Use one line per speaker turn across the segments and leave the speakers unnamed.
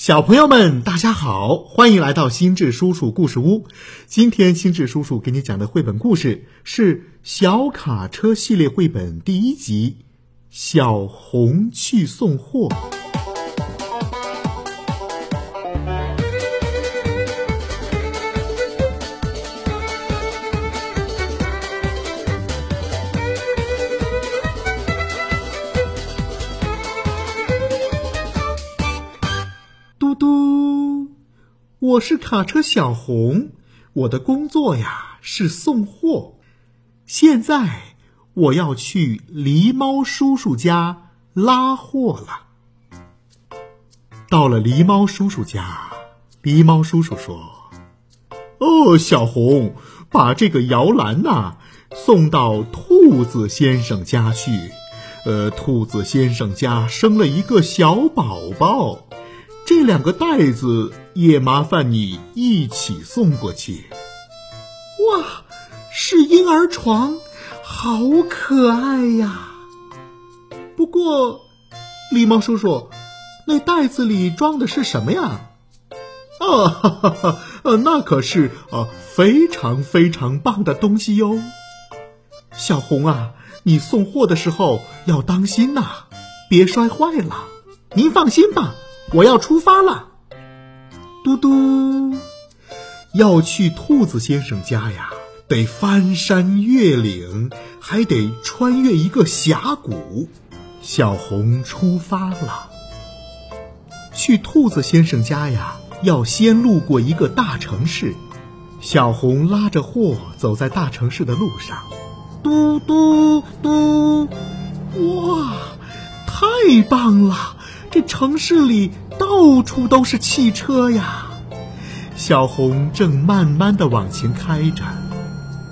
小朋友们，大家好，欢迎来到心智叔叔故事屋。今天，心智叔叔给你讲的绘本故事是《小卡车》系列绘本第一集《小红去送货》。我是卡车小红，我的工作呀是送货。现在我要去狸猫叔叔家拉货了。到了狸猫叔叔家，狸猫叔叔说：“哦，小红，把这个摇篮呐、送到兔子先生家去。呃，兔子先生家生了一个小宝宝。”这两个袋子也麻烦你一起送过去。哇，是婴儿床，好可爱呀！不过，狸猫叔叔，那袋子里装的是什么呀？啊，哈哈哈，呃，那可是啊非常非常棒的东西哟。小红啊，你送货的时候要当心呐、别摔坏了。您放心吧。我要出发了，嘟嘟，要去兔子先生家呀，得翻山越岭，还得穿越一个峡谷。小红出发了，去兔子先生家呀，要先路过一个大城市。小红拉着货走在大城市的路上，嘟嘟嘟，哇，太棒了！这城市里到处都是汽车呀，小红正慢慢的往前开着，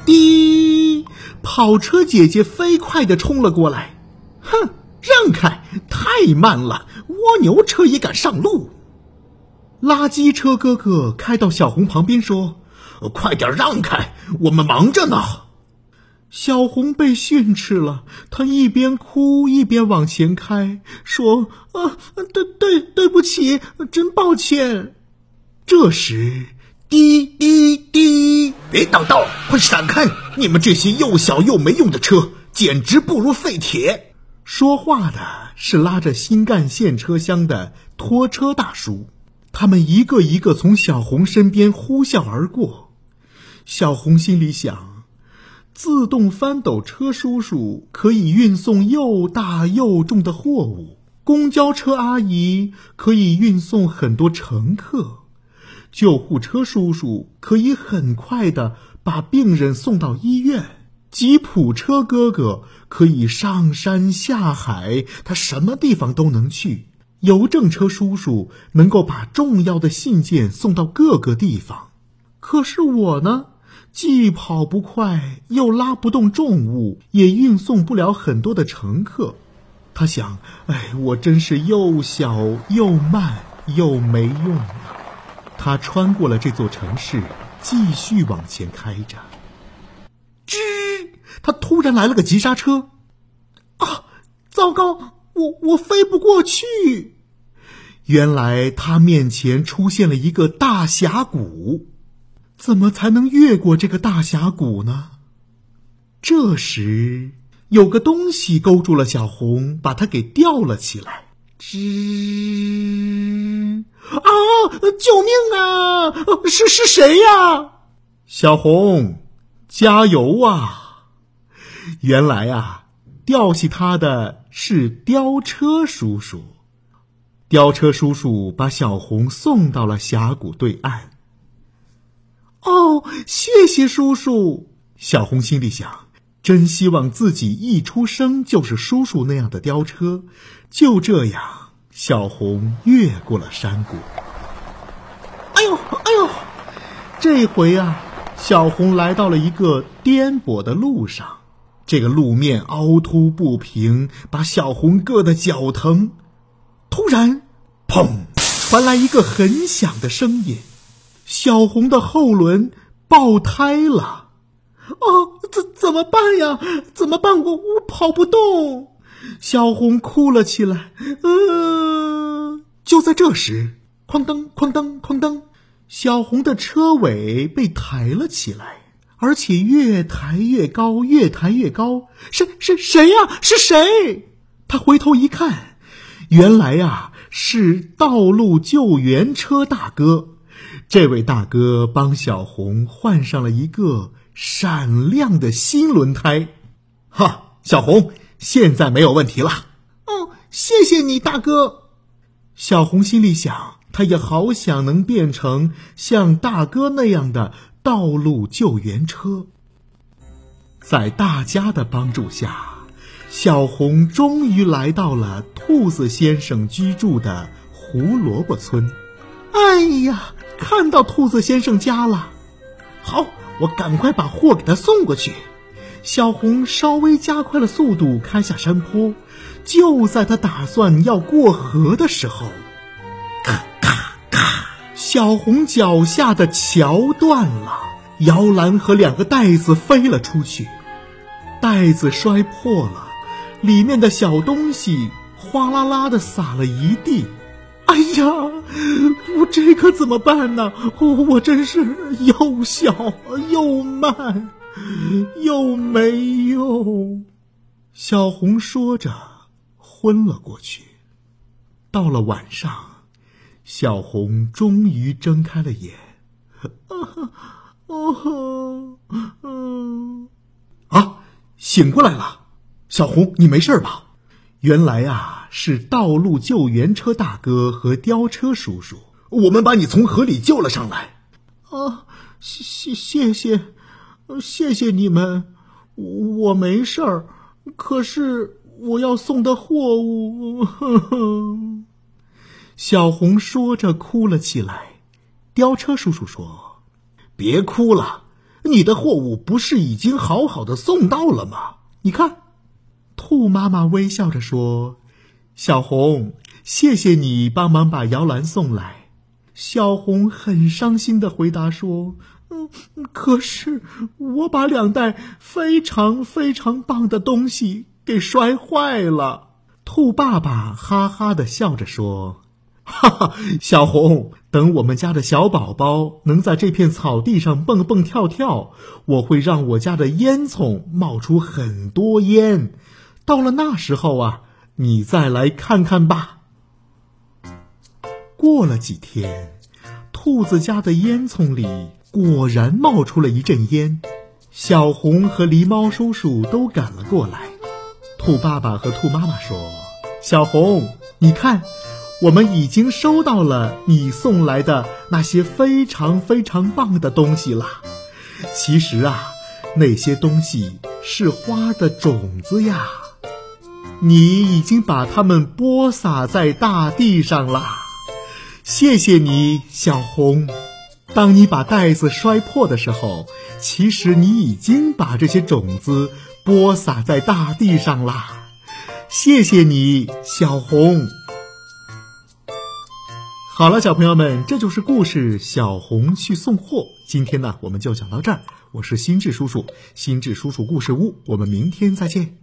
滴，跑车姐姐飞快的冲了过来，哼，让开，太慢了，蜗牛车也敢上路。垃圾车哥哥开到小红旁边说：“快点让开，我们忙着呢。”小红被训斥了，她一边哭一边往前开，说：“啊，对对对不起，真抱歉。”这时，滴滴滴，别挡道，快闪开！你们这些又小又没用的车，简直不如废铁。说话的是拉着新干线车厢的拖车大叔，他们一个一个从小红身边呼啸而过。小红心里想。自动翻斗车叔叔可以运送又大又重的货物，公交车阿姨可以运送很多乘客，救护车叔叔可以很快的把病人送到医院，吉普车哥哥可以上山下海，他什么地方都能去。邮政车叔叔能够把重要的信件送到各个地方，可是我呢？既跑不快，又拉不动重物，也运送不了很多的乘客。他想：“哎，我真是又小又慢又没用啊！”他穿过了这座城市，继续往前开着。吱！他突然来了个急刹车。啊！糟糕，我我飞不过去。原来他面前出现了一个大峡谷。怎么才能越过这个大峡谷呢？这时，有个东西勾住了小红，把它给吊了起来。吱！啊！救命啊！是是谁呀？小红，加油啊！原来啊，吊起他的是吊车叔叔。吊车叔叔把小红送到了峡谷对岸。哦，谢谢叔叔。小红心里想，真希望自己一出生就是叔叔那样的吊车。就这样，小红越过了山谷。哎呦，哎呦！这回啊，小红来到了一个颠簸的路上，这个路面凹凸不平，把小红硌得脚疼。突然，砰！传来一个很响的声音。小红的后轮爆胎了，哦，怎怎么办呀？怎么办？我我跑不动。小红哭了起来。呃，就在这时，哐当哐当哐当，小红的车尾被抬了起来，而且越抬越高，越抬越高。是是谁呀？是谁？他回头一看，原来呀是道路救援车大哥。这位大哥帮小红换上了一个闪亮的新轮胎。哈，小红，现在没有问题了。哦，谢谢你，大哥。小红心里想，她也好想能变成像大哥那样的道路救援车。在大家的帮助下。小红终于来到了兔子先生居住的胡萝卜村。哎呀，看到兔子先生家了！好，我赶快把货给他送过去。小红稍微加快了速度，开下山坡。就在他打算要过河的时候，咔咔咔！小红脚下的桥断了，摇篮和两个袋子飞了出去，袋子摔破了。里面的小东西哗啦啦的洒了一地，哎呀，这可怎么办呢？我我真是又小又慢又没用。小红说着，昏了过去。到了晚上，小红终于睁开了眼。哦，嗯，啊，醒过来了。小红，你没事吧？原来啊，是道路救援车大哥和吊车叔叔，我们把你从河里救了上来。啊，谢谢谢，谢谢你们，我没事儿。可是我要送的货物，小红说着哭了起来。吊车叔叔说：“别哭了，你的货物不是已经好好的送到了吗？你看。”兔妈妈微笑着说：“小红，谢谢你帮忙把摇篮送来。”小红很伤心的回答说：“嗯，可是我把两袋非常非常棒的东西给摔坏了。”兔爸爸哈哈的笑着说：“哈哈，小红，等我们家的小宝宝能在这片草地上蹦蹦跳跳，我会让我家的烟囱冒出很多烟。”到了那时候啊，你再来看看吧。过了几天，兔子家的烟囱里果然冒出了一阵烟。小红和狸猫叔叔都赶了过来。兔爸爸和兔妈妈说：“小红，你看，我们已经收到了你送来的那些非常非常棒的东西了。其实啊，那些东西是花的种子呀。”你已经把它们播撒在大地上了，谢谢你，小红。当你把袋子摔破的时候，其实你已经把这些种子播撒在大地上啦。谢谢你，小红。好了，小朋友们，这就是故事《小红去送货》。今天呢，我们就讲到这儿。我是心智叔叔，心智叔叔故事屋，我们明天再见。